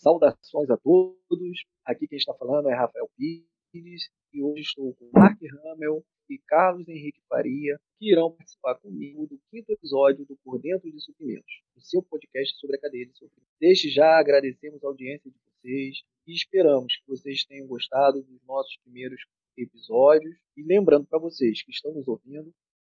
Saudações a todos. Aqui quem está falando é Rafael Pires e hoje estou com Mark Hamel e Carlos Henrique Faria, que irão participar comigo do quinto episódio do Por Dentro de Suprimentos, o seu podcast sobre a cadeia de suprimentos. Desde já agradecemos a audiência de vocês e esperamos que vocês tenham gostado dos nossos primeiros episódios. E lembrando para vocês que estão nos ouvindo,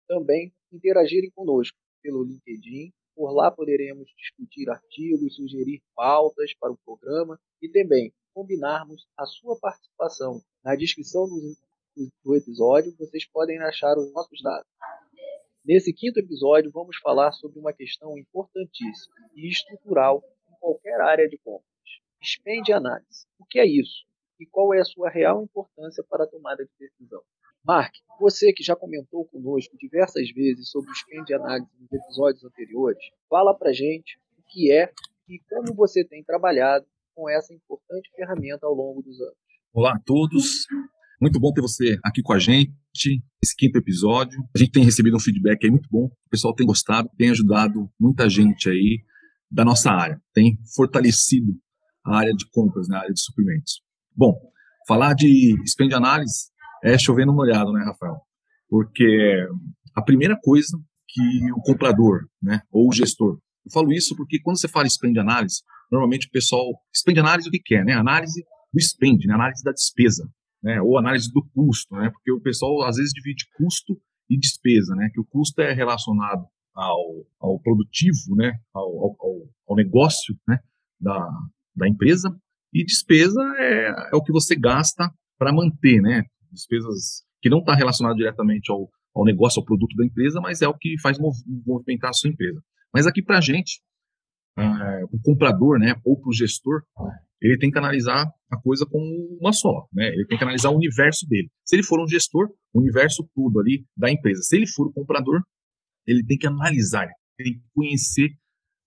também interagirem conosco pelo LinkedIn por lá poderemos discutir artigos, sugerir pautas para o programa e também combinarmos a sua participação. Na descrição do, episódio, vocês podem achar os nossos dados. Nesse quinto episódio, vamos falar sobre uma questão importantíssima e estrutural em qualquer área de compras: spend análise. O que é isso? E qual é a sua real importância para a tomada de decisão? Mark, você que já comentou conosco diversas vezes sobre o spend análise nos episódios anteriores, fala para gente o que é e como você tem trabalhado com essa importante ferramenta ao longo dos anos. Olá a todos, muito bom ter você aqui com a gente, esse quinto episódio. A gente tem recebido um feedback aí muito bom, o pessoal tem gostado, tem ajudado muita gente aí da nossa área, tem fortalecido a área de compras, né, a área de suprimentos. Bom, falar de spend análise é chover no molhado, né, Rafael? Porque a primeira coisa que o comprador, né, ou o gestor, eu falo isso porque quando você fala spend análise, normalmente o pessoal, spend análise o que quer, né? Análise do spend, né? Análise da despesa, né? Ou análise do custo, né? Porque o pessoal às vezes divide custo e despesa, né? Que o custo é relacionado ao, ao produtivo, né? Ao, ao, ao negócio, né? Da, da empresa e despesa é, é o que você gasta para manter, né? Despesas que não está relacionado diretamente ao, ao negócio, ao produto da empresa, mas é o que faz movimentar a sua empresa. Mas aqui para a gente, é, o comprador, né, ou para o gestor, ele tem que analisar a coisa como uma só, né? Ele tem que analisar o universo dele. Se ele for um gestor, o universo todo ali da empresa. Se ele for o comprador, ele tem que analisar, tem que conhecer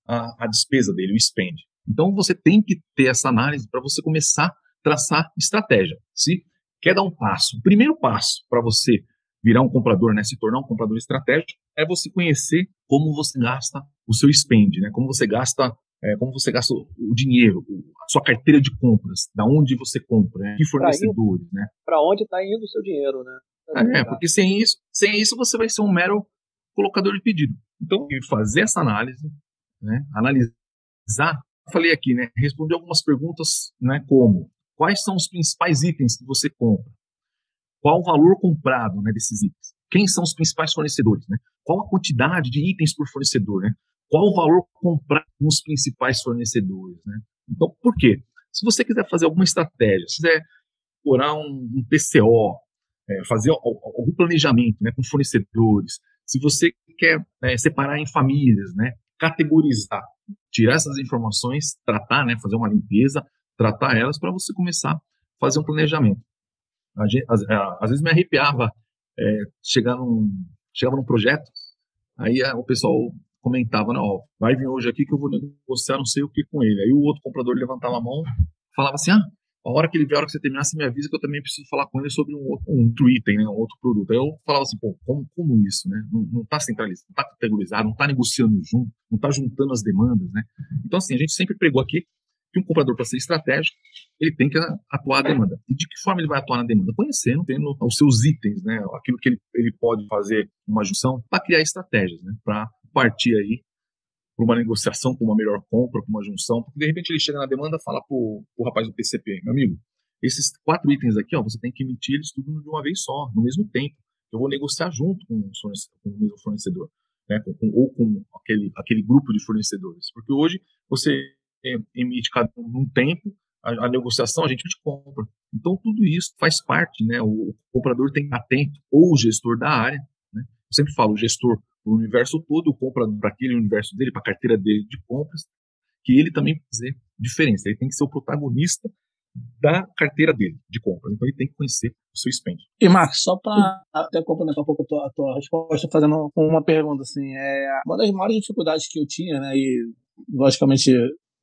a, a despesa dele, o spend. Então você tem que ter essa análise para você começar a traçar estratégia. Se quer dar um passo. O primeiro passo para você virar um comprador, né, se tornar um comprador estratégico, é você conhecer como você gasta o seu spend, né, como você gasta, é, como você gasta o dinheiro, a sua carteira de compras, da onde você compra, né, que fornecedores, né. Para onde está indo o seu dinheiro, né? É, porque sem isso, sem isso você vai ser um mero colocador de pedido. Então, fazer essa análise, né, analisar, falei aqui, né, responder algumas perguntas, né, como Quais são os principais itens que você compra? Qual o valor comprado né, desses itens? Quem são os principais fornecedores? Né? Qual a quantidade de itens por fornecedor? Né? Qual o valor comprado nos principais fornecedores? Né? Então, por quê? Se você quiser fazer alguma estratégia, se quiser orar um, um PCO, é, fazer algum planejamento né, com fornecedores, se você quer é, separar em famílias, né, categorizar, tirar essas informações, tratar, né, fazer uma limpeza, tratar elas para você começar a fazer um planejamento. Às, vezes me arrepiava é, chegar num, chegava num projeto, aí o pessoal comentava, não, vai vir hoje aqui que eu vou negociar não sei o que com ele. Aí o outro comprador levantava a mão, falava assim, ah, a hora que ele vier, a hora que você terminar, você me avisa que eu também preciso falar com ele sobre um outro, um outro item, né, um outro produto. Aí eu falava assim, pô, como, como isso, né? Não está centralizado, não está categorizado, não está negociando junto, não está juntando as demandas, né? Então, assim, a gente sempre pregou aqui que um comprador, para ser estratégico, ele tem que atuar a demanda. E de que forma ele vai atuar na demanda? Conhecendo, tendo os seus itens, né? aquilo que ele, ele pode fazer uma junção para criar estratégias, né? para partir aí para uma negociação, para uma melhor compra, para uma junção, porque de repente ele chega na demanda e fala para o rapaz do PCP, meu amigo, esses quatro itens aqui, ó, você tem que emitir eles tudo de uma vez só, no mesmo tempo. Eu vou negociar junto com o, com o mesmo fornecedor, né? Com, com, ou com aquele, aquele grupo de fornecedores. Porque hoje você emite cada um tempo, a, a, negociação a gente compra. Então, tudo isso faz parte, né? O, o comprador tem atento, ou o gestor da área, né? Eu sempre falo, o gestor o universo todo, o comprador para aquele universo dele, para a carteira dele de compras, que ele também fazer diferença. Ele tem que ser o protagonista da carteira dele de compras. Então ele tem que conhecer o seu spend. E Marcos, só para até complementar um pouco a tua, a tua resposta, fazendo uma pergunta assim, é uma das maiores dificuldades que eu tinha, né, e logicamente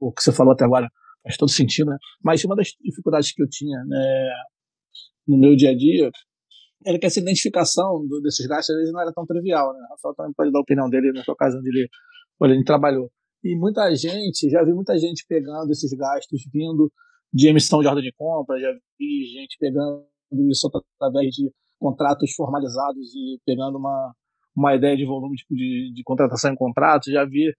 o que você falou até agora faz todo sentido, né? Mas uma das dificuldades que eu tinha né, no meu dia a dia era que essa identificação do, desses gastos às vezes não era tão trivial, né? O Rafael também pode dar a opinião dele na sua casa onde ele, onde ele trabalhou. E muita gente, já vi muita gente pegando esses gastos vindo de emissão de ordem de compra, já vi gente pegando isso através de contratos formalizados e pegando uma, uma ideia de volume tipo, de, de contratação em contratos, já vi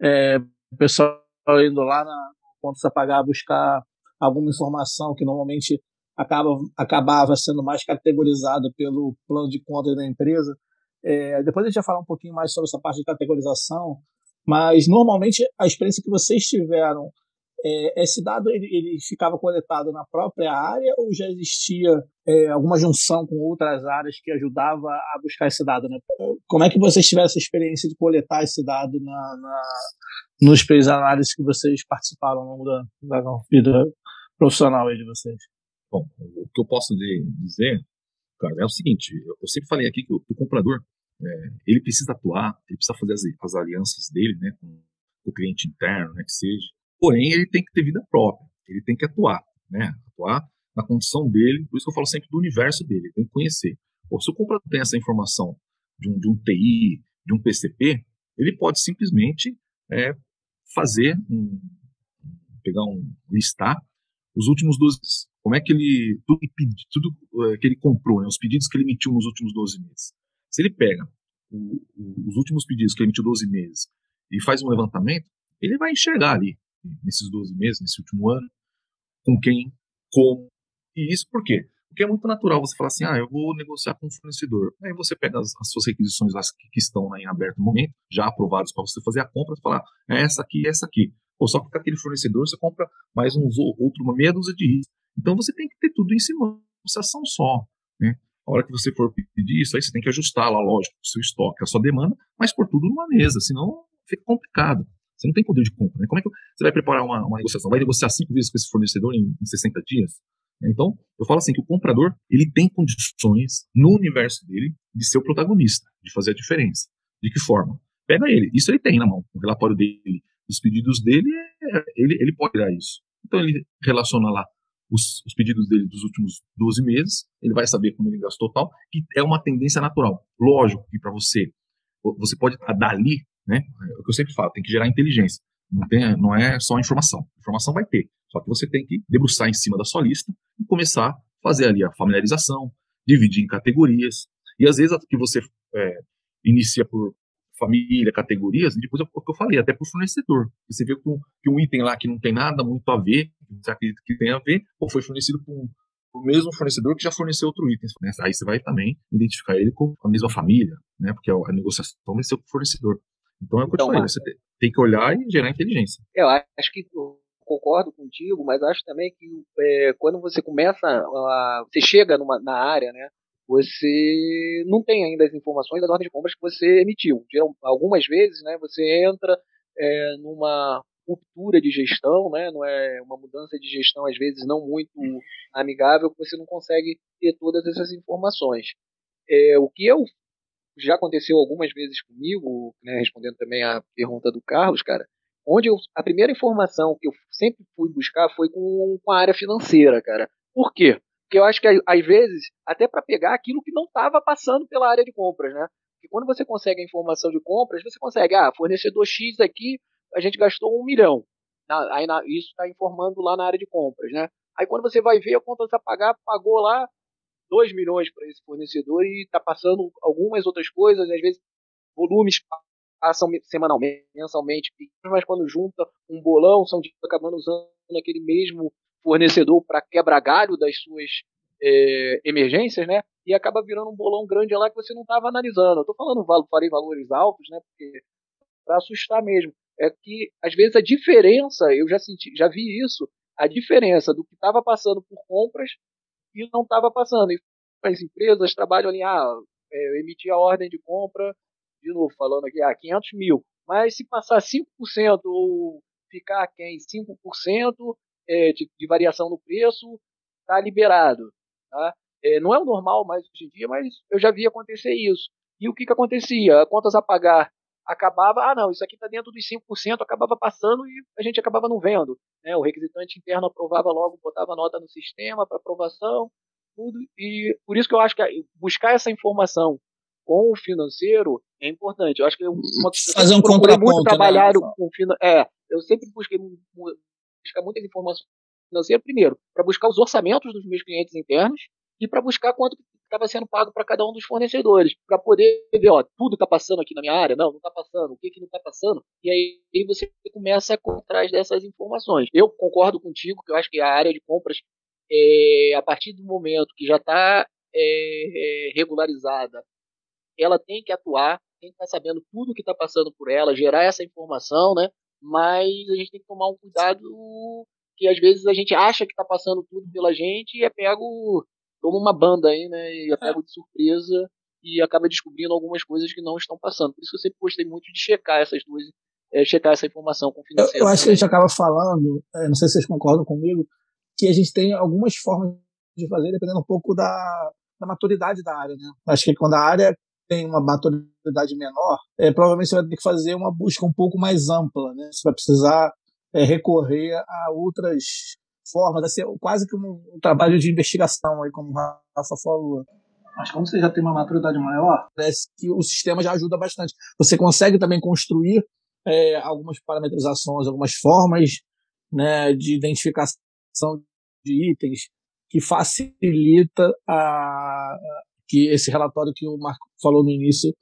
é, pessoal indo lá na contas a pagar buscar alguma informação que normalmente acaba, acabava sendo mais categorizada pelo plano de contas da empresa. É, depois a gente vai falar um pouquinho mais sobre essa parte de categorização, mas normalmente a experiência que vocês tiveram, é, esse dado ele, ele, ficava coletado na própria área ou já existia é, alguma junção com outras áreas que ajudava a buscar esse dado? Né? Como é que vocês tiveram essa experiência de coletar esse dado na, na nos períodos de análise que vocês participaram ao longo da, da vida profissional de vocês? Bom, o que eu posso dizer, cara, é o seguinte: eu sempre falei aqui que o, o comprador é, ele precisa atuar, ele precisa fazer as, as alianças dele, né, com o cliente interno, né, que seja. Porém, ele tem que ter vida própria, ele tem que atuar, né, atuar na condição dele. Por isso que eu falo sempre do universo dele, ele tem que conhecer. Pô, se o comprador tem essa informação de um, de um TI, de um PCP, ele pode simplesmente é, fazer um, pegar um listar os últimos 12 meses. Como é que ele tudo, tudo é, que ele comprou, né, os pedidos que ele emitiu nos últimos 12 meses. Se ele pega o, o, os últimos pedidos que ele emitiu 12 meses e faz um levantamento, ele vai enxergar ali nesses 12 meses, nesse último ano, com quem, como. E isso por quê? Porque é muito natural você falar assim, ah, eu vou negociar com um fornecedor. Aí você pega as, as suas requisições lá que, que, estão lá em aberto no momento, já aprovadas para você fazer a compra, e falar, é essa aqui, essa aqui. Ou só que com aquele fornecedor você compra mais uns outro, uma meia dúzia de itens. Então você tem que ter tudo em cima, negociação só. Né? A hora que você for pedir isso, aí você tem que ajustar lá, lógico, o seu estoque, a sua demanda, mas por tudo numa mesa, senão fica complicado. Você não tem poder de compra. Né? Como é que você vai preparar uma, uma negociação? Vai negociar cinco vezes com esse fornecedor em, em 60 dias? Então, eu falo assim que o comprador ele tem condições no universo dele de ser o protagonista, de fazer a diferença. De que forma? Pega ele, isso ele tem na mão, o relatório dele, os pedidos dele, é, ele, ele pode tirar isso. Então ele relaciona lá os, os, pedidos dele dos últimos 12 meses, ele vai saber como ele gastou tal, que é uma tendência natural. Lógico que para você, você pode estar dali, né? É o que eu sempre falo, tem que gerar inteligência. Não, tem, não é só informação. Informação vai ter. Só que você tem que debruçar em cima da sua lista e começar a fazer ali a familiarização, dividir em categorias. E às vezes que você é, inicia por família, categorias, depois é o que eu falei, até por fornecedor. Você vê que um, que um item lá que não tem nada muito a ver, você acredita que tem a ver, ou foi fornecido por um, o mesmo fornecedor que já forneceu outro item. Né? Aí você vai também identificar ele com a mesma família, né? porque a negociação vai ser o fornecedor. Então é o que então, eu falei, você tem que olhar e gerar inteligência. Eu acho que concordo contigo, mas acho também que é, quando você começa, a, você chega numa, na área, né, você não tem ainda as informações das ordens de compras que você emitiu. Algumas vezes, né, você entra é, numa ruptura de gestão, né, não é uma mudança de gestão às vezes não muito amigável, que você não consegue ter todas essas informações. É, o que eu já aconteceu algumas vezes comigo, né, respondendo também a pergunta do Carlos, cara, onde eu, a primeira informação que eu sempre fui buscar foi com, com a área financeira, cara. Por quê? Porque eu acho que às vezes, até para pegar aquilo que não estava passando pela área de compras, né? Porque quando você consegue a informação de compras, você consegue, ah, fornecedor X aqui, a gente gastou um milhão. aí na, isso está informando lá na área de compras, né? Aí quando você vai ver a conta a pagar, pagou lá 2 milhões para esse fornecedor e está passando algumas outras coisas, às vezes volumes passam semanalmente, mensalmente, mas quando junta um bolão, são acabando usando aquele mesmo fornecedor para quebrar galho das suas é, emergências, né? E acaba virando um bolão grande lá que você não estava analisando. Eu estou falando, falei valores altos, né? Para assustar mesmo. É que às vezes a diferença, eu já senti, já vi isso, a diferença do que estava passando por compras e não estava passando. As empresas trabalham ali, ah, é, eu emiti a ordem de compra, de novo, falando aqui, ah, 500 mil. Mas se passar 5% ou ficar quem 5%, é, de, de, variação no preço, está liberado. Tá? É, não é o normal mais hoje em dia, mas eu já vi acontecer isso. E o que, que acontecia? Contas a pagar acabava, ah não, isso aqui está dentro dos 5%, acabava passando e a gente acabava não vendo. Né? O requisitante interno aprovava logo, botava a nota no sistema para aprovação, tudo. E por isso que eu acho que buscar essa informação com o financeiro é importante. Eu acho que é uma, fazer um contraponto, muito né, trabalhado né? com é, eu sempre busquei buscar muitas informações financeiras primeiro para buscar os orçamentos dos meus clientes internos e para buscar quanto estava sendo pago para cada um dos fornecedores, para poder ver, ó, tudo está passando aqui na minha área, não, não está passando, o que, que não está passando, e aí, você começa a correr atrás dessas informações. Eu concordo contigo que eu acho que a área de compras, é, a partir do momento que já está é, é, regularizada, ela tem que atuar, tem que estar tá sabendo tudo que está passando por ela, gerar essa informação, né? Mas a gente tem que tomar um cuidado que às vezes a gente acha que está passando tudo pela gente e é pego como uma banda aí, né? E é pego de surpresa e acaba descobrindo algumas coisas que não estão passando. Por isso que eu sempre gostei muito de checar essas duas, é, checar essa informação com o financeiro. Eu, eu acho que a gente acaba falando, é, não sei se vocês concordam comigo, que a gente tem algumas formas de fazer, dependendo um pouco da, da maturidade da área, né? Acho que quando a área tem uma maturidade menor, é, provavelmente você vai ter que fazer uma busca um pouco mais ampla, né? Você vai precisar é, recorrer a outras formas, vai ser quase que um, um, trabalho de investigação, aí, como o Rafa falou. Mas como você já tem uma maturidade maior, parece que o sistema já ajuda bastante. Você consegue também construir é, algumas parametrizações, algumas formas né, de identificação de itens que facilita a, que esse relatório que o Marco falou no início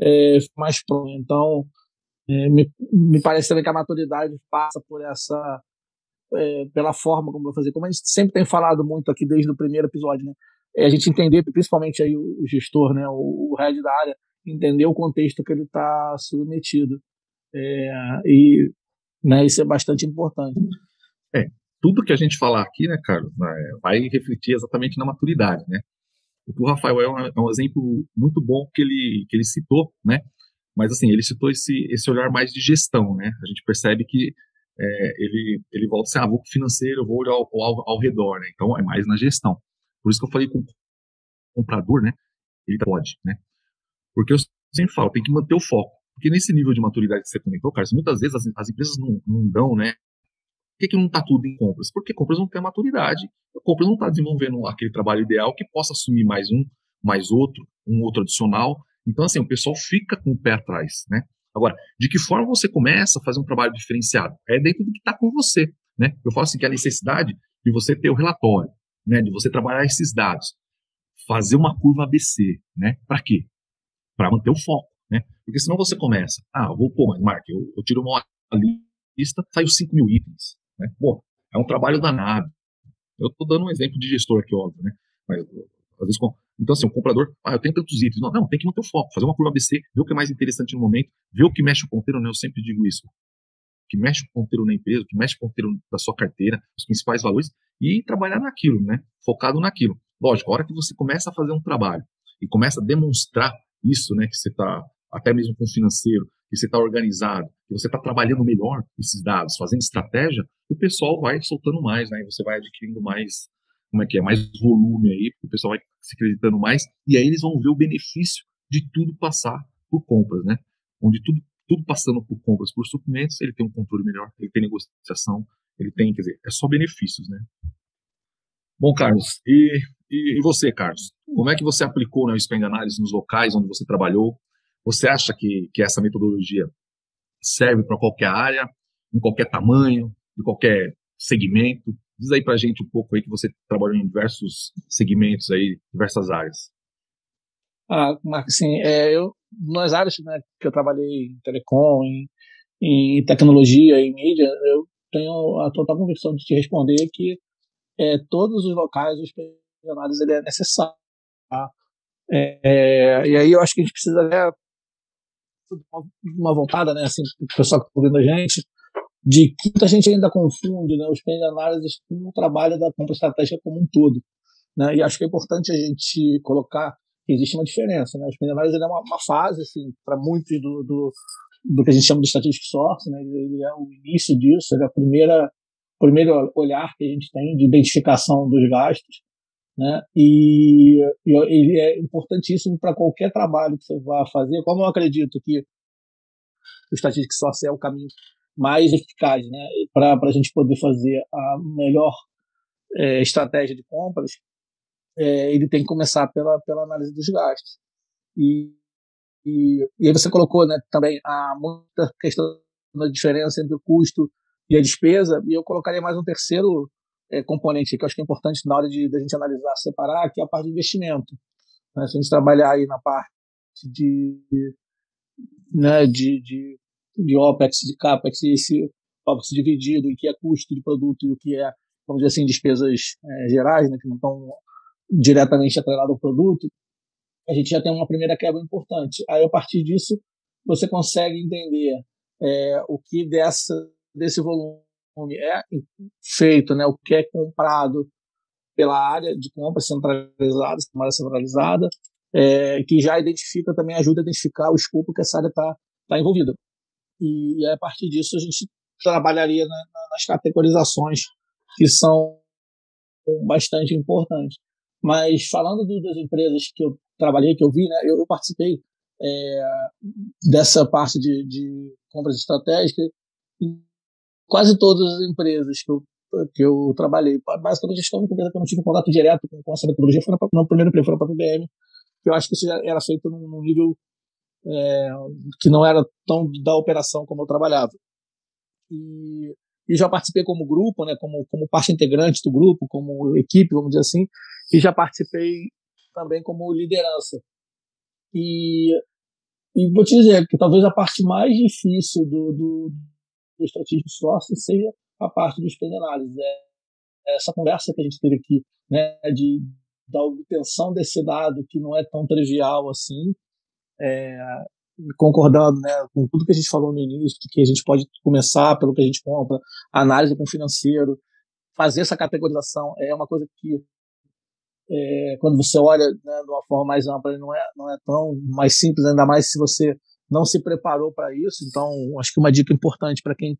é mais pronto. Então, é, me, me parece também que a maturidade passa por essa é, pela forma como vai fazer, como a gente sempre tem falado muito aqui desde o primeiro episódio, né? É a gente entender, principalmente aí o, gestor, né, o, o head da área, entender o contexto que ele está submetido. É, e né, isso é bastante importante. É, tudo que a gente falar aqui, né, Carlos, né, vai refletir exatamente na maturidade, né? O Rafael é um, é um, exemplo muito bom que ele, que ele citou, né? Mas assim, ele citou esse, esse olhar mais de gestão, né? A gente percebe que é, ele, ele volta assim, ah, vou financeiro, vou ao, ao, ao, redor, né? Então é mais na gestão. Por isso que eu falei com o comprador, né? Ele pode, né? Porque eu sempre falo, tem que manter o foco. Porque nesse nível de maturidade que você comentou, Carlos, muitas vezes as, as empresas não, não dão, né? Por que, que não está tudo em compras? Porque compras não tem maturidade. Compras não está desenvolvendo aquele trabalho ideal que possa assumir mais um, mais outro, um outro adicional. Então, assim, o pessoal fica com o pé atrás, né? Agora, de que forma você começa a fazer um trabalho diferenciado? É dentro do que está com você, né? Eu falo assim que a necessidade de você ter o relatório, né? De você trabalhar esses dados, fazer uma curva ABC, né? Para quê? Para manter o foco, né? Porque senão você começa, ah, vou, pô, mas Mark, eu, eu tiro uma lista, saiu 5 mil itens, né? Pô, é um trabalho danado. Eu estou dando um exemplo de gestor aqui, óbvio, né? Mas, às vezes, então, assim, o comprador, ah, eu tenho tantos itens. Não, não, tem que manter o foco, fazer uma curva ABC, ver o que é mais interessante no momento, ver o que mexe o ponteiro, né? Eu sempre digo isso. O que mexe o ponteiro na empresa, o que mexe o ponteiro da sua carteira, os principais valores, e trabalhar naquilo, né? Focado naquilo. Lógico, a hora que você começa a fazer um trabalho e começa a demonstrar isso, né? Que você está, até mesmo com o financeiro, que você está organizado, que você está trabalhando melhor esses dados, fazendo estratégia, o pessoal vai soltando mais, né? E você vai adquirindo mais como é que é, mais volume aí, porque o pessoal vai se acreditando mais, e aí eles vão ver o benefício de tudo passar por compras, né? Onde tudo, tudo passando por compras, por suprimentos, ele tem um controle melhor, ele tem negociação, ele tem, quer dizer, é só benefícios, né? Bom, Carlos, e, e, e você, Carlos? Como é que você aplicou né, o Spend Analysis nos locais onde você trabalhou? Você acha que, que essa metodologia serve para qualquer área, em qualquer tamanho, de qualquer segmento? Diz aí pra gente um pouco aí que você trabalhou em diversos segmentos aí, diversas áreas. Ah, Marcos, sim, é, eu, nas áreas né, que eu trabalhei em telecom, em, em tecnologia, em mídia, eu tenho a total convicção de te responder que é, todos os locais, os pensionados, ele é necessário. Tá? É, e aí eu acho que a gente precisa né, uma voltada, né, assim, o pessoal que está ouvindo a gente, de que muita gente ainda confunde né, os de análises com o trabalho da compra estratégica como um todo. Né? E acho que é importante a gente colocar que existe uma diferença. Né? Os de análise é uma, uma fase, assim, para muitos do, do, do, que a gente chama de statistic source, né? ele é o início disso, ele é a primeira primeiro olhar que a gente tem de identificação dos gastos, né? E, e ele é importantíssimo para qualquer trabalho que você vá fazer. Como eu acredito que o Statistic Source é o caminho mais eficaz, né? Para a gente poder fazer a melhor é, estratégia de compras, é, ele tem que começar pela, pela análise dos gastos. E, e, e aí você colocou né, também a muita questão da diferença entre o custo e a despesa, e eu colocaria mais um terceiro é, componente que eu acho que é importante na hora de, de a gente analisar, separar, que é a parte de investimento. Né? Se a gente trabalhar aí na parte de, né, de, de, de OPEX, de CAPEX, e esse OPEX dividido, em que é custo de produto e o que é, vamos dizer assim, despesas é, gerais, né, que não estão diretamente atreladas ao produto, a gente já tem uma primeira quebra importante. Aí, a partir disso, você consegue entender é, o que dessa, desse volume é feito, né, o que é comprado pela área de compra centralizada, área centralizada, é, que já identifica, também ajuda a identificar o escopo que essa área está tá envolvida. E, a partir disso a gente trabalharia na, nas categorizações que são bastante importantes. Mas falando do, das empresas que eu trabalhei, que eu vi, né, eu, eu participei é, dessa parte de, de compras estratégicas em quase todas as empresas que eu, que eu trabalhei. Basicamente, a única empresa que eu não tive contato direto com, com essa foi na, no primeiro emprego, foi na própria IBM, que eu acho que isso já era feito num nível é, que não era tão da operação como eu trabalhava. E, e já participei como grupo, né, como, como parte integrante do grupo, como equipe, vamos dizer assim, e já participei também como liderança. E, e vou te dizer que talvez a parte mais difícil do, do, do Strategic Sourcing seja a parte dos spend analysis. É, essa conversa que a gente teve aqui, né, de, da obtenção desse dado que não é tão trivial assim, é, concordando né, com tudo que a gente falou no início, que a gente pode começar pelo que a gente compra, análise com financeiro, fazer essa categorização é uma coisa que é, quando você olha né, de uma forma mais ampla não é não é tão mais simples ainda mais se você não se preparou para isso. Então acho que uma dica importante para quem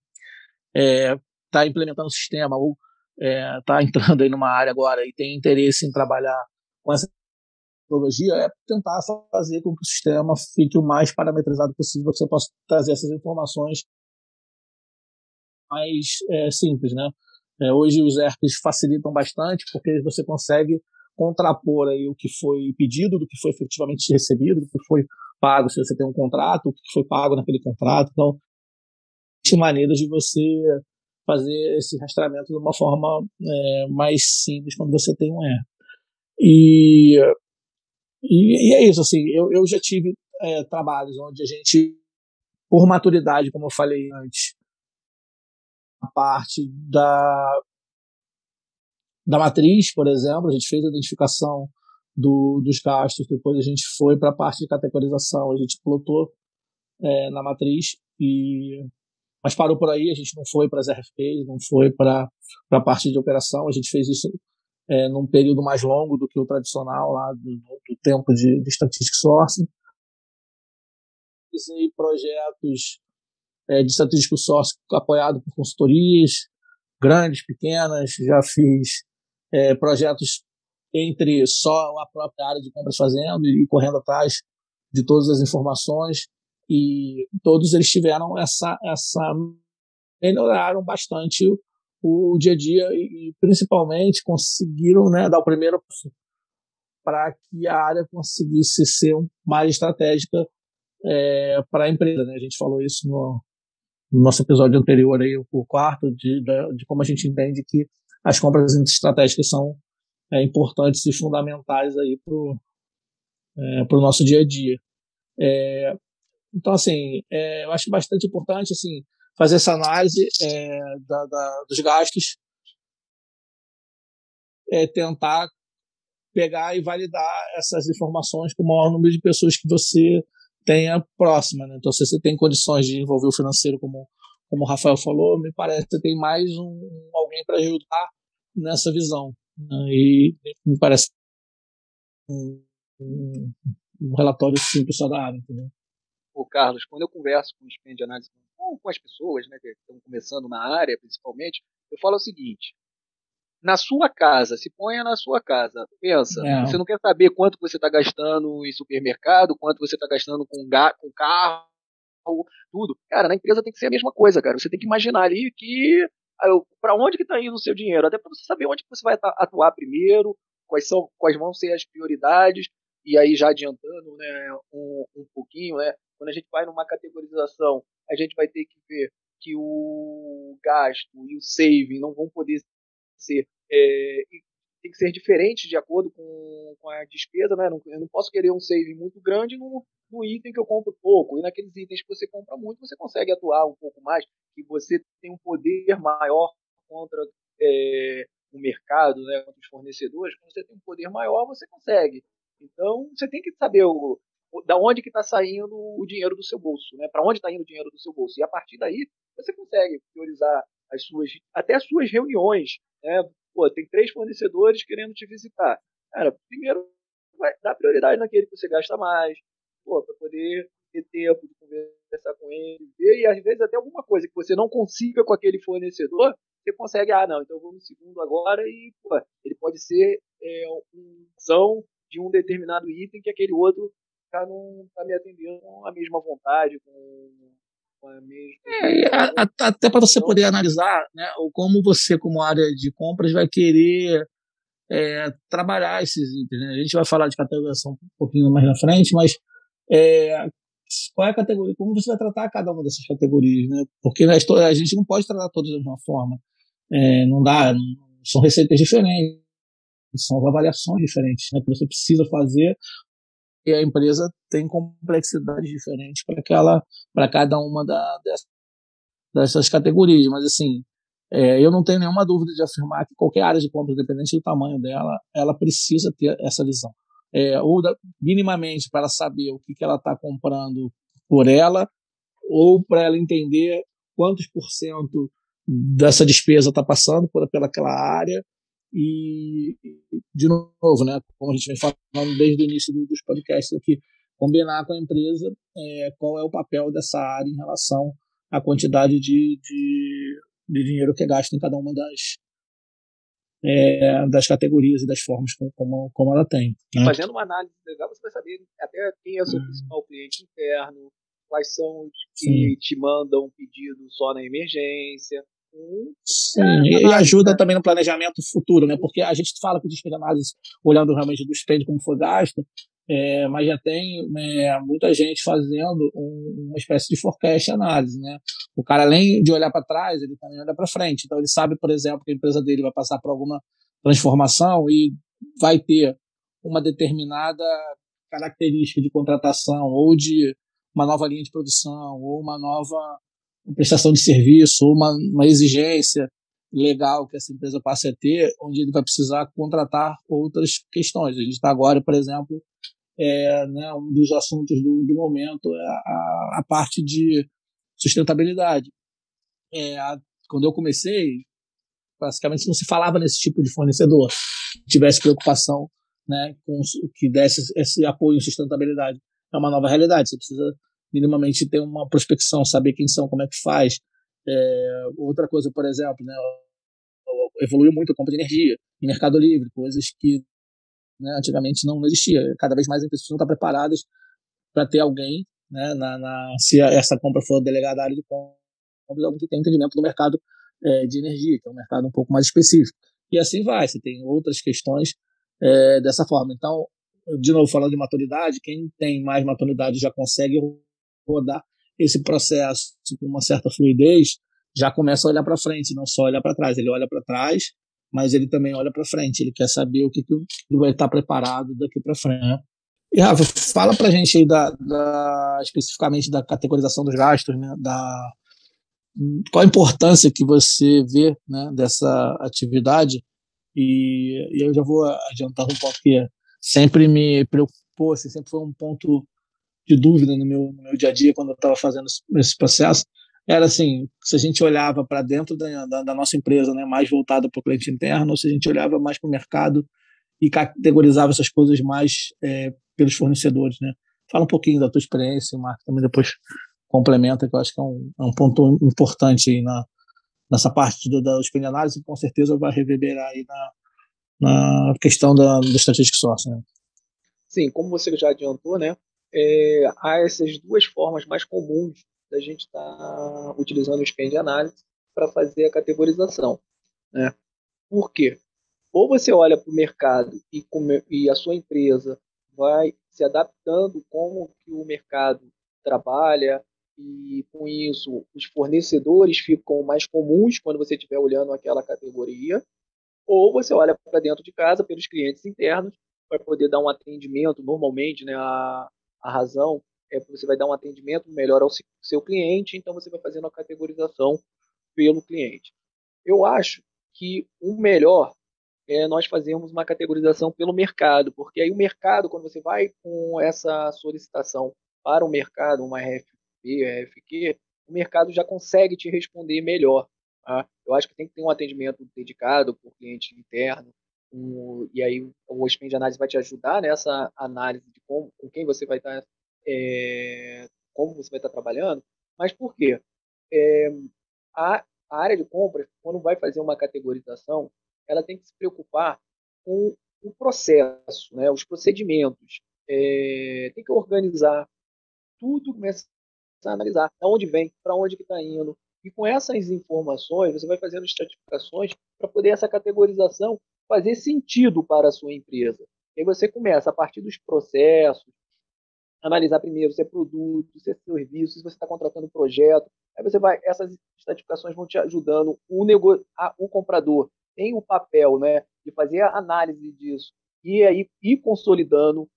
está é, implementando o sistema ou está é, entrando aí numa área agora e tem interesse em trabalhar com essa tecnologia é tentar fazer com que o sistema fique o mais parametrizado possível, que você possa trazer essas informações mais é, simples, né? É, hoje os ERPs facilitam bastante porque você consegue contrapor aí o que foi pedido, do que foi efetivamente recebido, do que foi pago, se você tem um contrato, o que foi pago naquele contrato. Então, tem maneiras de você fazer esse rastreamento de uma forma é, mais simples quando você tem um ERP. E e, e é isso, assim, eu, eu já tive é, trabalhos onde a gente, por maturidade, como eu falei antes, a parte da, da matriz, por exemplo, a gente fez a identificação do, dos gastos, depois a gente foi para a parte de categorização, a gente plotou é, na matriz, e mas parou por aí, a gente não foi para as RFPs, não foi para a parte de operação, a gente fez isso é, num período mais longo do que o tradicional lá do, do tempo de, de Statistic Sourcing. Fiz projetos é, de Statistic Sourcing apoiado por consultorias grandes, pequenas, já fiz é, projetos entre só a própria área de compras fazendo e correndo atrás de todas as informações e todos eles tiveram essa essa melhoraram bastante o dia a dia e, principalmente conseguiram né, dar o primeiro passo para que a área conseguisse ser mais estratégica é, para a empresa. Né? A gente falou isso no, no, nosso episódio anterior, aí, o quarto, de, de, como a gente entende que as compras estratégicas são é, importantes e fundamentais para o é, nosso dia a dia. É, então, assim, é, eu acho bastante importante, assim, fazer essa análise é, da, da, dos gastos, é, tentar pegar e validar essas informações com o maior número de pessoas que você tenha próxima. Né? Então, se você tem condições de envolver o financeiro, como, como o Rafael falou, me parece que você tem mais um, alguém para ajudar nessa visão. Né? E me parece um, um, um relatório simples só da área. Entendeu? Ô, Carlos, quando eu converso com o Spend Análise com, com as pessoas né, que estão começando na área, principalmente, eu falo o seguinte: na sua casa, se ponha na sua casa, pensa, é. você não quer saber quanto você está gastando em supermercado, quanto você está gastando com, com carro, tudo. Cara, na empresa tem que ser a mesma coisa, cara. Você tem que imaginar ali que ah, para onde que está indo o seu dinheiro, até para você saber onde que você vai atuar primeiro, quais são, quais vão ser as prioridades. e aí já adiantando né, um, um pouquinho, né, quando a gente vai numa categorização, a gente vai ter que ver que o gasto e o saving não vão poder ser é, tem que ser diferente de acordo com, com a despesa, né? eu não posso querer um saving muito grande no, no item que eu compro pouco. E naqueles itens que você compra muito, você consegue atuar um pouco mais, que você tem um poder maior contra é, o mercado, né, contra os fornecedores. Quando você tem um poder maior, você consegue. Então, você tem que saber o da onde que está saindo o dinheiro do seu bolso, né? Para onde está indo o dinheiro do seu bolso. E a partir daí, você consegue priorizar as suas, até as suas reuniões, né? Pô, tem três fornecedores querendo te visitar. Cara, primeiro vai dar prioridade naquele que você gasta mais, pô, para poder ter tempo de conversar com ele, ver, e às vezes até alguma coisa que você não consiga com aquele fornecedor, você consegue, ah, não, então eu vou no segundo agora e, pô, ele pode ser é, uma ação de um determinado item que aquele outro já não está me atendendo com a mesma vontade, com, com a mesma. É, até para você então poder analisar né, como você, como área de compras, vai querer é, trabalhar esses itens. Né? A gente vai falar de categorização um pouquinho mais na frente, mas é, qual é a categoria, como você vai tratar cada uma dessas categorias, né? Porque a gente não pode tratar todas da mesma forma. É, não dá, são receitas diferentes, são avaliações diferentes, né? Que você precisa fazer e a empresa tem complexidades diferentes para aquela, para cada uma da, dessas, categorias. Mas assim, é, eu não tenho nenhuma dúvida de afirmar que qualquer área de compra, independente do tamanho dela, ela precisa ter essa visão. É, ou da, minimamente para saber o que, que ela está comprando por ela, ou para ela entender quantos por cento dessa despesa está passando por pelaquela área e de novo, né, como a gente vem falando desde o início dos podcasts aqui, combinar com a empresa é, qual é o papel dessa área em relação à quantidade de, de, de dinheiro que é gasto em cada uma das é, das categorias e das formas como, como, como ela tem. Né? Fazendo uma análise legal, você vai saber até quem é o seu hum. principal cliente interno, quais são os que Sim. te mandam pedido só na emergência. Sim, e ajuda né? também no planejamento futuro, né? Porque a gente fala que o de análise, olhando realmente do spend como foi gasto, é, mas já tem é, muita gente fazendo um, uma espécie de forecast análise, né? O cara, além de olhar para trás, ele também olha para frente. Então, ele sabe, por exemplo, que a empresa dele vai passar por alguma transformação e vai ter uma determinada característica de contratação ou de uma nova linha de produção ou uma nova prestação de serviço ou uma, uma exigência legal que essa empresa passe a ter, onde ele vai precisar contratar outras questões. A gente está agora, por exemplo, é, né, um dos assuntos do, do momento é a, a, parte de sustentabilidade. É, a, quando eu comecei, basicamente não se falava nesse tipo de fornecedor que tivesse preocupação né, com que desse esse apoio em sustentabilidade. É uma nova realidade. Você precisa minimamente ter uma prospecção, saber quem são, como é que faz. É, outra coisa, por exemplo, né, evoluiu muito a compra de energia em mercado livre, coisas que né, antigamente não existia. Cada vez mais as pessoas estão preparadas para ter alguém, né, na, na, se essa compra for delegada à área de compras, alguém que tem entendimento do mercado é, de energia, que é um mercado um pouco mais específico. E assim vai, você tem outras questões é, dessa forma. Então, de novo, falando de maturidade, quem tem mais maturidade já consegue rodar esse processo com uma certa fluidez, já começa a olhar para frente, não só olhar para trás. Ele olha para trás, mas ele também olha para frente. Ele quer saber o que, que ele vai estar preparado daqui para frente. E Rafa, fala para a gente aí da, da, especificamente da categorização dos gastos, né? Da, qual a importância que você vê né, dessa atividade? E, e eu já vou adiantar um pouco que sempre me preocupou, assim, sempre foi um ponto de dúvida no meu, no meu dia a dia quando eu estava fazendo esse processo era assim, se a gente olhava para dentro da, da, da, nossa empresa, né, mais voltada para o cliente interno, ou se a gente olhava mais para o mercado e categorizava essas coisas mais é, pelos fornecedores, né? Fala um pouquinho da tua experiência, Marco, também depois complementa, que eu acho que é um, é um ponto importante aí na, nessa parte do, da spend análise, com certeza vai reverberar aí na, na questão da, do strategic sourcing. Né? Sim, como você já adiantou, né, é, há essas duas formas mais comuns da gente estar tá utilizando o Spend Analysis para fazer a categorização. Né? Por quê? Ou você olha para o mercado e, e a sua empresa vai se adaptando como que o mercado trabalha e com isso os fornecedores ficam mais comuns quando você estiver olhando aquela categoria, ou você olha para dentro de casa pelos clientes internos para poder dar um atendimento normalmente, né, a, a razão é que você vai dar um atendimento melhor ao seu cliente, então você vai fazendo a categorização pelo cliente. Eu acho que o melhor é nós fazermos uma categorização pelo mercado, porque aí o mercado, quando você vai com essa solicitação para o mercado, uma RFP, RFQ, o mercado já consegue te responder melhor. Tá? Eu acho que tem que ter um atendimento dedicado por cliente interno, um, e aí o Spend Análise vai te ajudar nessa análise de como, com quem você vai estar, é, como você vai estar trabalhando. Mas por quê? É, a, a área de compras, quando vai fazer uma categorização, ela tem que se preocupar com o processo, né, os procedimentos. É, tem que organizar tudo, começar a analisar de onde vem, para onde que está indo. E com essas informações, você vai fazendo estratificações para poder essa categorização fazer sentido para a sua empresa. E aí você começa, a partir dos processos, analisar primeiro se é produto, se é serviço, se você está contratando projeto. Aí você vai, essas estratificações vão te ajudando. O, nego, o comprador tem o papel né, de fazer a análise disso e aí ir consolidando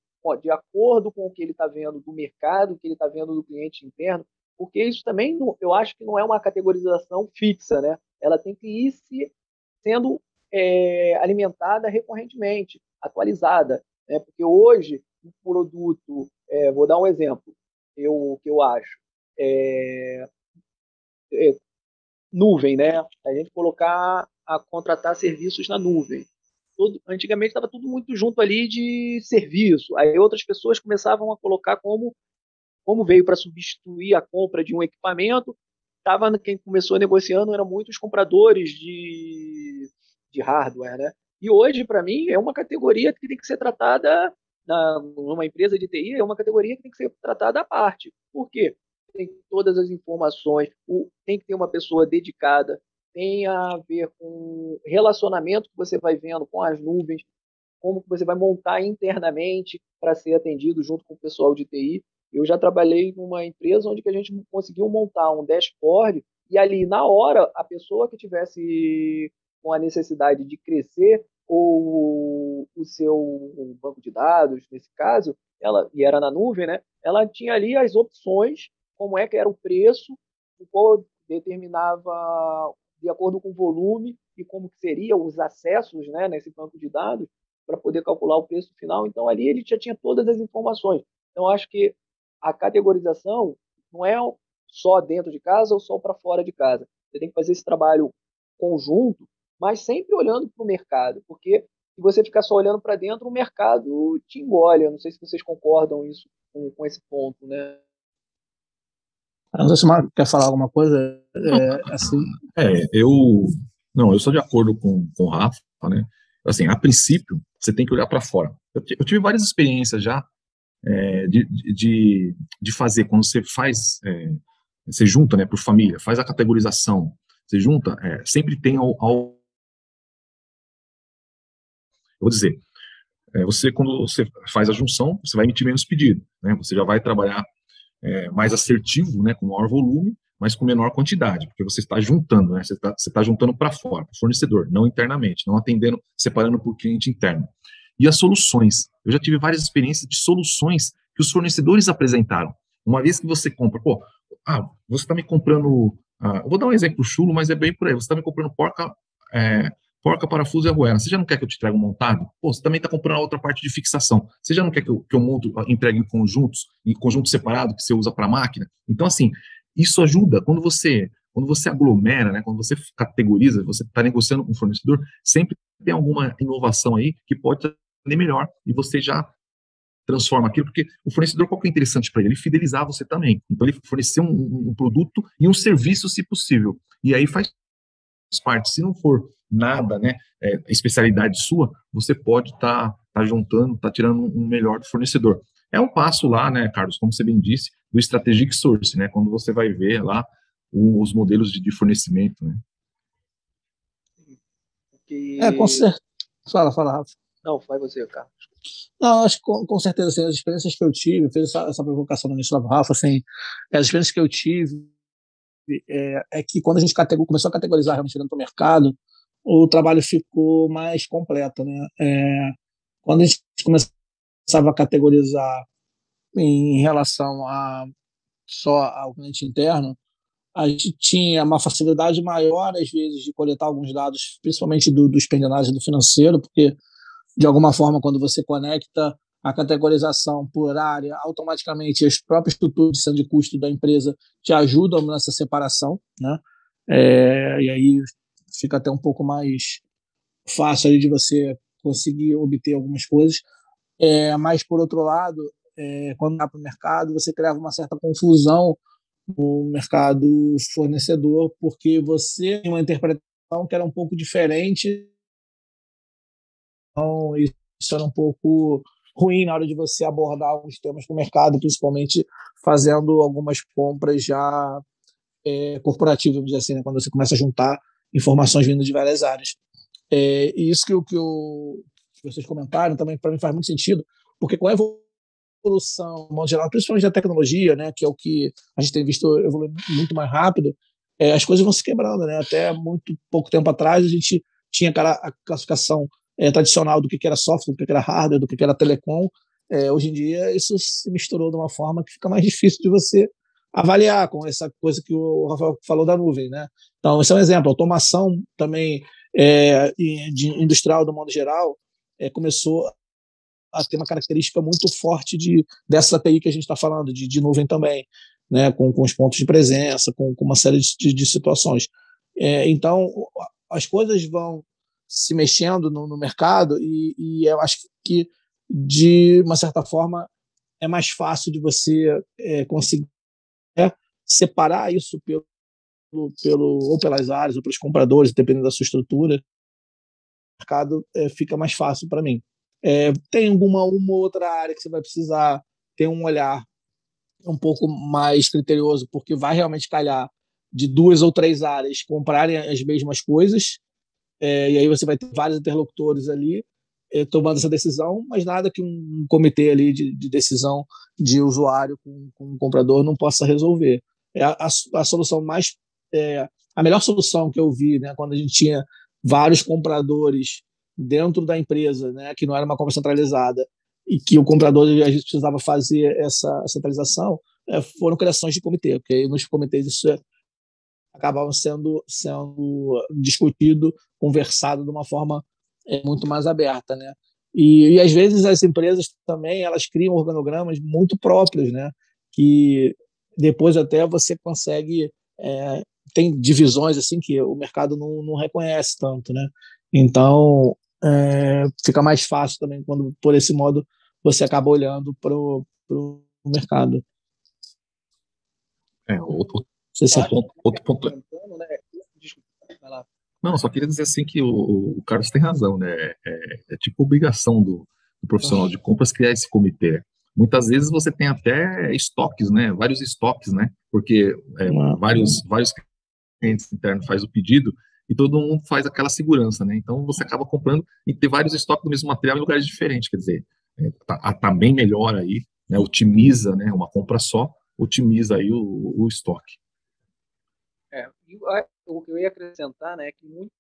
de acordo com o que ele está vendo do mercado, o que ele está vendo do cliente interno, porque isso também eu acho que não é uma categorização fixa, né? Ela tem que ir se sendo é, alimentada recorrentemente, atualizada, né? Porque hoje um produto, é, vou dar um exemplo, eu que eu acho, é, é, nuvem, né? A gente colocar a contratar serviços na nuvem. Todo, antigamente estava tudo muito junto ali de serviço. Aí outras pessoas começavam a colocar como como veio para substituir a compra de um equipamento, tava quem começou negociando eram muitos compradores de, de hardware, né? E hoje para mim é uma categoria que tem que ser tratada na, numa empresa de TI é uma categoria que tem que ser tratada à parte. Por quê? Tem todas as informações, o, tem que ter uma pessoa dedicada tem a ver com relacionamento que você vai vendo com as nuvens, como que você vai montar internamente para ser atendido junto com o pessoal de TI. Eu já trabalhei numa empresa onde que a gente conseguiu montar um dashboard e ali na hora a pessoa que tivesse com a necessidade de crescer ou o seu banco de dados, nesse caso, ela e era na nuvem, né? Ela tinha ali as opções, como é que era o preço, o qual determinava de acordo com o volume e como que seriam os acessos né, nesse banco de dados para poder calcular o preço final. Então, ali ele já tinha todas as informações. Então, acho que a categorização não é só dentro de casa ou só para fora de casa. Você tem que fazer esse trabalho conjunto, mas sempre olhando para o mercado, porque se você ficar só olhando para dentro, o mercado te engole. Eu não sei se vocês concordam isso com, com esse ponto, né? Não sei se o Marco quer falar alguma coisa. É, assim. é, eu. Não, eu sou de acordo com, com o Rafa, né? Assim, a princípio, você tem que olhar para fora. Eu, eu, tive várias experiências já é, de, de, de fazer, quando você faz, é, você junta, né, por família, faz a categorização, você junta, é, sempre tem ao, ao. Vou dizer, é, você, quando você faz a junção, você vai emitir menos pedido, né? Você já vai trabalhar é, mais assertivo, né, com maior volume, mas com menor quantidade, porque você está juntando, né, você está, você está juntando para fora, para o fornecedor, não internamente, não atendendo, separando por cliente interno. E as soluções. Eu já tive várias experiências de soluções que os fornecedores apresentaram. Uma vez que você compra, pô, ah, você está me comprando, ah, vou dar um exemplo chulo, mas é bem por aí, você está me comprando porca, é, porca, parafuso e arruela. Você já não quer que eu te entregue um montado? Pô, você também está comprando a outra parte de fixação. Você já não quer que eu, que eu monto, entregue em conjuntos, em conjunto separado, que você usa para máquina? Então, assim, isso ajuda quando você quando você aglomera, né, quando você categoriza, você está negociando com o fornecedor, sempre tem alguma inovação aí que pode ser melhor e você já transforma aquilo, porque o fornecedor, qual que é interessante para ele? Ele fidelizar você também. Então, ele fornecer um, um, produto e um serviço, se possível. E aí faz parte. Se não for nada, né, é, especialidade sua, você pode estar tá, tá juntando, tá tirando um melhor do fornecedor. É um passo lá, né, Carlos, como você bem disse, do strategic source, né, quando você vai ver lá os modelos de, de fornecimento, né. É, com certeza. Fala, fala, Rafa. Não, vai você, Carlos. Não, acho que com, com certeza, assim, as experiências que eu tive, fez essa, essa provocação no início da Rafa, assim, as experiências que eu tive é, é que quando a gente começou a categorizar realmente dentro do mercado, o trabalho ficou mais completo, né? É, quando a gente começava a categorizar em relação a só ao cliente interno, a gente tinha uma facilidade maior, às vezes, de coletar alguns dados, principalmente do, dos pendenagem do financeiro, porque, de alguma forma, quando você conecta a categorização por área, automaticamente as próprias estruturas de custo da empresa te ajudam nessa separação, né? É, e aí fica até um pouco mais fácil de você conseguir obter algumas coisas. É, mas, por outro lado, é, quando vai para o mercado, você criava uma certa confusão no mercado fornecedor, porque você tem uma interpretação que era um pouco diferente. Então, isso era um pouco ruim na hora de você abordar alguns temas para o mercado, principalmente fazendo algumas compras já é, corporativas, vamos dizer assim, né? quando você começa a juntar informações vindo de várias áreas. É, e isso que, que, que vocês comentaram também para mim faz muito sentido, porque com a evolução, no modo geral, principalmente da tecnologia, né, que é o que a gente tem visto evoluir muito mais rápido, é, as coisas vão se quebrando, né? Até muito pouco tempo atrás a gente tinha a classificação é, tradicional do que, era software, do que, era hardware, do que, era telecom. É, hoje em dia isso se misturou de uma forma que fica mais difícil de você avaliar com essa coisa que o Rafael falou da nuvem, né? Então esse é um exemplo. Automação também é, de industrial do modo geral é, começou a ter uma característica muito forte de, dessa API que a gente está falando, de, de, nuvem também, né, com, com os pontos de presença, com, com uma série de, de situações. É, então, as coisas vão se mexendo no, no mercado e, e, eu acho que, de uma certa forma, é mais fácil de você é, conseguir é, separar isso pelo, pelo, ou pelas áreas ou pelos compradores, dependendo da sua estrutura. O mercado é, fica mais fácil para mim. É, tem alguma uma outra área que você vai precisar ter um olhar um pouco mais criterioso, porque vai realmente calhar de duas ou três áreas comprarem as mesmas coisas, é, e aí você vai ter vários interlocutores ali é, tomando essa decisão, mas nada que um comitê ali de, de decisão de usuário com, com um comprador não possa resolver. É a, a, solução mais é, a melhor solução que eu vi, né, quando a gente tinha vários compradores dentro da empresa, né, que não era uma compra centralizada, e que o comprador a gente precisava fazer essa centralização, é, foram criações de comitê, porque nos comitês isso é, acabava sendo, sendo discutido, conversado de uma forma é, muito mais aberta, né? E, e às vezes as empresas também elas criam organogramas muito próprios, né? Que depois até você consegue é, tem divisões assim que o mercado não, não reconhece tanto, né? Então é, fica mais fácil também quando, por esse modo, você acaba olhando para o mercado. É, outro, outro, ponto, outro ponto. Né? Não, só queria dizer assim que o, o Carlos tem razão, né? É, é tipo obrigação do, do, profissional de compras criar esse comitê. Muitas vezes você tem até estoques, né? Vários estoques, né? Porque é, vários, vários clientes internos faz o pedido e todo mundo faz aquela segurança, né? Então você acaba comprando e ter vários estoques do mesmo material em lugares diferentes, quer dizer, é, tá, tá, bem melhor aí, né? Otimiza, né? Uma compra só, otimiza aí o, o estoque. O que eu ia acrescentar, né, é que muito,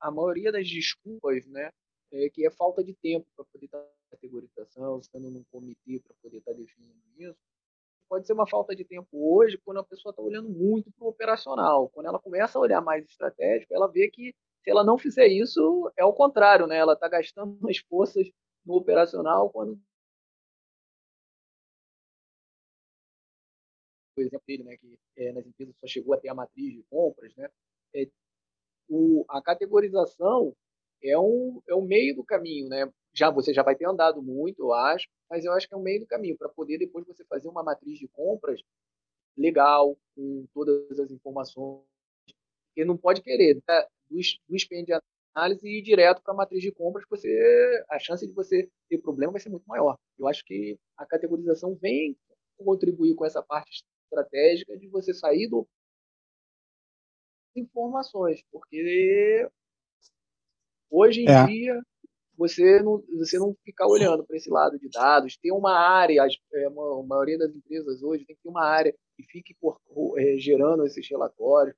a maioria das desculpas, né, é que é falta de tempo para poder estar categorização, estando num comitê para poder estar definindo isso, pode ser uma falta de tempo hoje, quando a pessoa está olhando muito para o operacional. Quando ela começa a olhar mais estratégico, ela vê que se ela não fizer isso, é o contrário, né? Ela está gastando mais forças no operacional quando o exemplo dele, né, que é, nas empresas só chegou até a matriz de compras, né, é, o, a categorização é um, é um meio do caminho, né? Já você já vai ter andado muito, eu acho, mas eu acho que é um meio do caminho para poder depois você fazer uma matriz de compras legal, com todas as informações. Porque não pode querer né? do, do de análise e ir direto para a matriz de compras, você a chance de você ter problema vai ser muito maior. Eu acho que a categorização vem contribuir com essa parte estratégica de você sair do informações, porque hoje em é. dia você não, você não ficar olhando para esse lado de dados, ter uma área, é, a maioria das empresas hoje tem que ter uma área que fique por, é, gerando esses relatórios,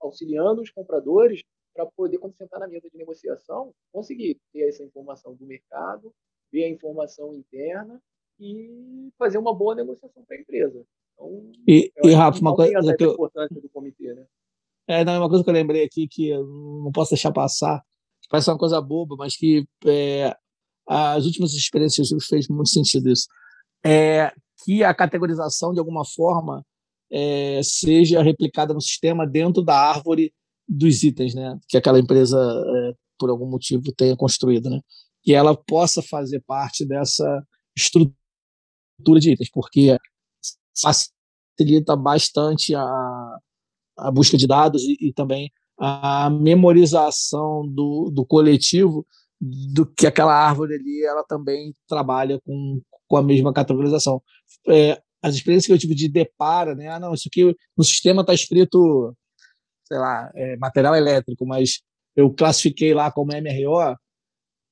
auxiliando os compradores para poder, quando sentar na mesa de negociação, conseguir ter essa informação do mercado, ver a informação interna e fazer uma boa negociação para a empresa. Então, e, e Rafa, uma coisa que eu... do comitê, né? É, não, é uma coisa que eu lembrei aqui que eu não posso deixar passar, parece uma coisa boba, mas que é, as últimas experiências fez muito sentido isso. É que a categorização, de alguma forma, é, seja replicada no sistema dentro da árvore dos itens, né? Que aquela empresa, é, por algum motivo, tenha construído, né? Que ela possa fazer parte dessa estrutura de itens, porque facilita bastante a, a busca de dados e, e também a memorização do, do coletivo do que aquela árvore ali ela também trabalha com, com a mesma categorização. É, as experiências que eu tive de depara, né? Ah, não, isso aqui no sistema está escrito sei lá, é, material elétrico, mas eu classifiquei lá como MRO,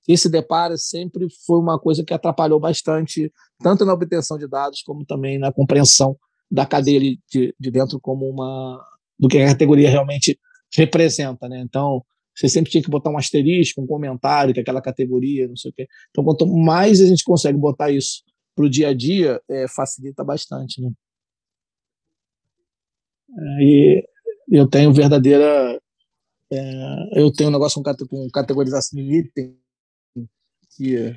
esse deparo sempre foi uma coisa que atrapalhou bastante, tanto na obtenção de dados, como também na compreensão da cadeia de, de dentro como uma do que a categoria realmente representa, né? Então, você sempre tinha que botar um asterisco, um comentário que aquela categoria, não sei o quê. Então, quanto mais a gente consegue botar isso para o dia a dia, é, facilita bastante, né? É, e eu tenho verdadeira. É, eu tenho um negócio com, com categorização de item que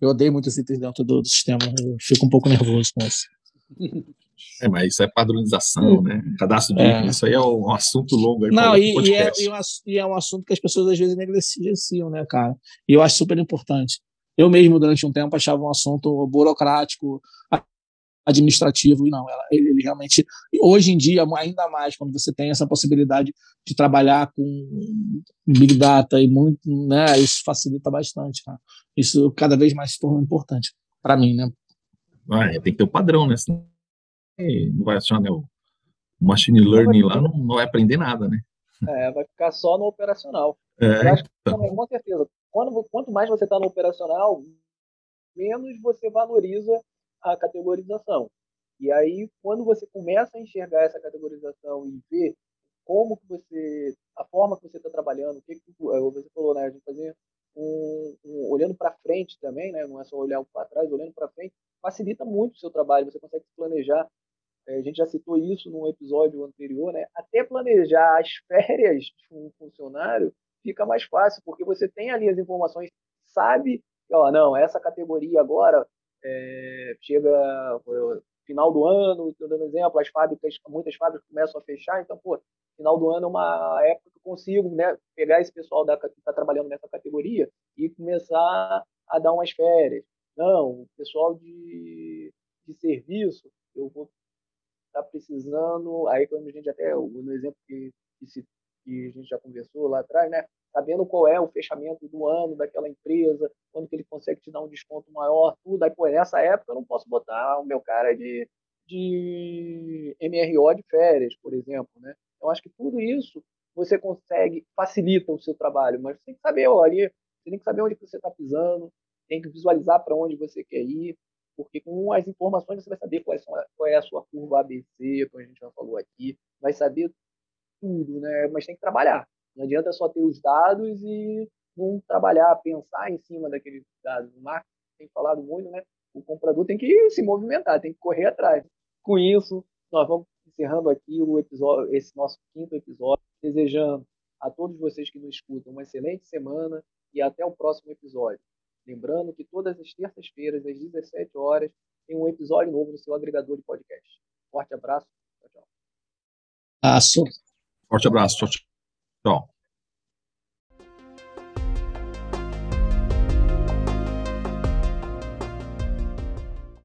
eu odeio muito esses itens dentro do, do, sistema. Eu fico um pouco nervoso com isso. É, mas isso é padronização, né? Cadastro de é. isso aí é um assunto longo. Aí Não, e, e, é, e, um, e, é, um, assunto que as pessoas às vezes negligenciam, né, cara? E eu acho super importante. Eu mesmo, durante um tempo, achava um assunto burocrático, administrativo e não, ela, ele, ele, realmente hoje em dia ainda mais quando você tem essa possibilidade de trabalhar com big data e muito, né, isso facilita bastante, cara. Isso cada vez mais se torna importante para mim, né? Ah, é, tem que ter o um padrão, né? Senão não vai achar né, o machine learning lá não, não vai aprender nada, né? É, vai ficar só no operacional. É, Eu acho que, então. com certeza, quando, quanto mais você está no operacional, menos você valoriza a categorização. E aí, quando você começa a enxergar essa categorização e ver como que você, a forma que você está trabalhando, o que, que é, você falou, né, de fazer um, um olhando para frente também, né, não é só olhar para trás, olhando para frente, facilita muito o seu trabalho. Você consegue planejar. É, a gente já citou isso num episódio anterior, né? Até planejar as férias de um funcionário fica mais fácil, porque você tem ali as informações, sabe, ó, não, essa categoria agora é, chega final do ano, estou dando exemplo, as fábricas, muitas fábricas começam a fechar, então, pô, final do ano é uma época que eu consigo né, pegar esse pessoal da, que está trabalhando nessa categoria e começar a dar umas férias. Não, o pessoal de, de serviço, eu vou estar tá precisando, aí quando a gente até, no exemplo que, que, se, que a gente já conversou lá atrás, né, sabendo qual é o fechamento do ano daquela empresa, quando que ele consegue te dar um desconto maior, tudo. Aí, pô, nessa época eu não posso botar o meu cara de, de MRO de férias, por exemplo, né? Eu acho que tudo isso você consegue, facilita o seu trabalho, mas você tem que saber, olha, você tem que saber onde você está pisando, tem que visualizar para onde você quer ir, porque com as informações você vai saber qual é, qual é a sua curva ABC, como a gente já falou aqui, vai saber tudo, né? Mas tem que trabalhar. Não adianta só ter os dados e não trabalhar, pensar em cima daqueles dados. O marketing tem falado muito, né? O comprador tem que se movimentar, tem que correr atrás. Com isso, nós vamos encerrando aqui o episódio, esse nosso quinto episódio, desejando a todos vocês que nos escutam uma excelente semana e até o próximo episódio. Lembrando que todas as terças-feiras, às 17 horas, tem um episódio novo no seu agregador de podcast. Forte abraço. Tchau, tchau. Abraço. Forte abraço. Tchau, tchau. So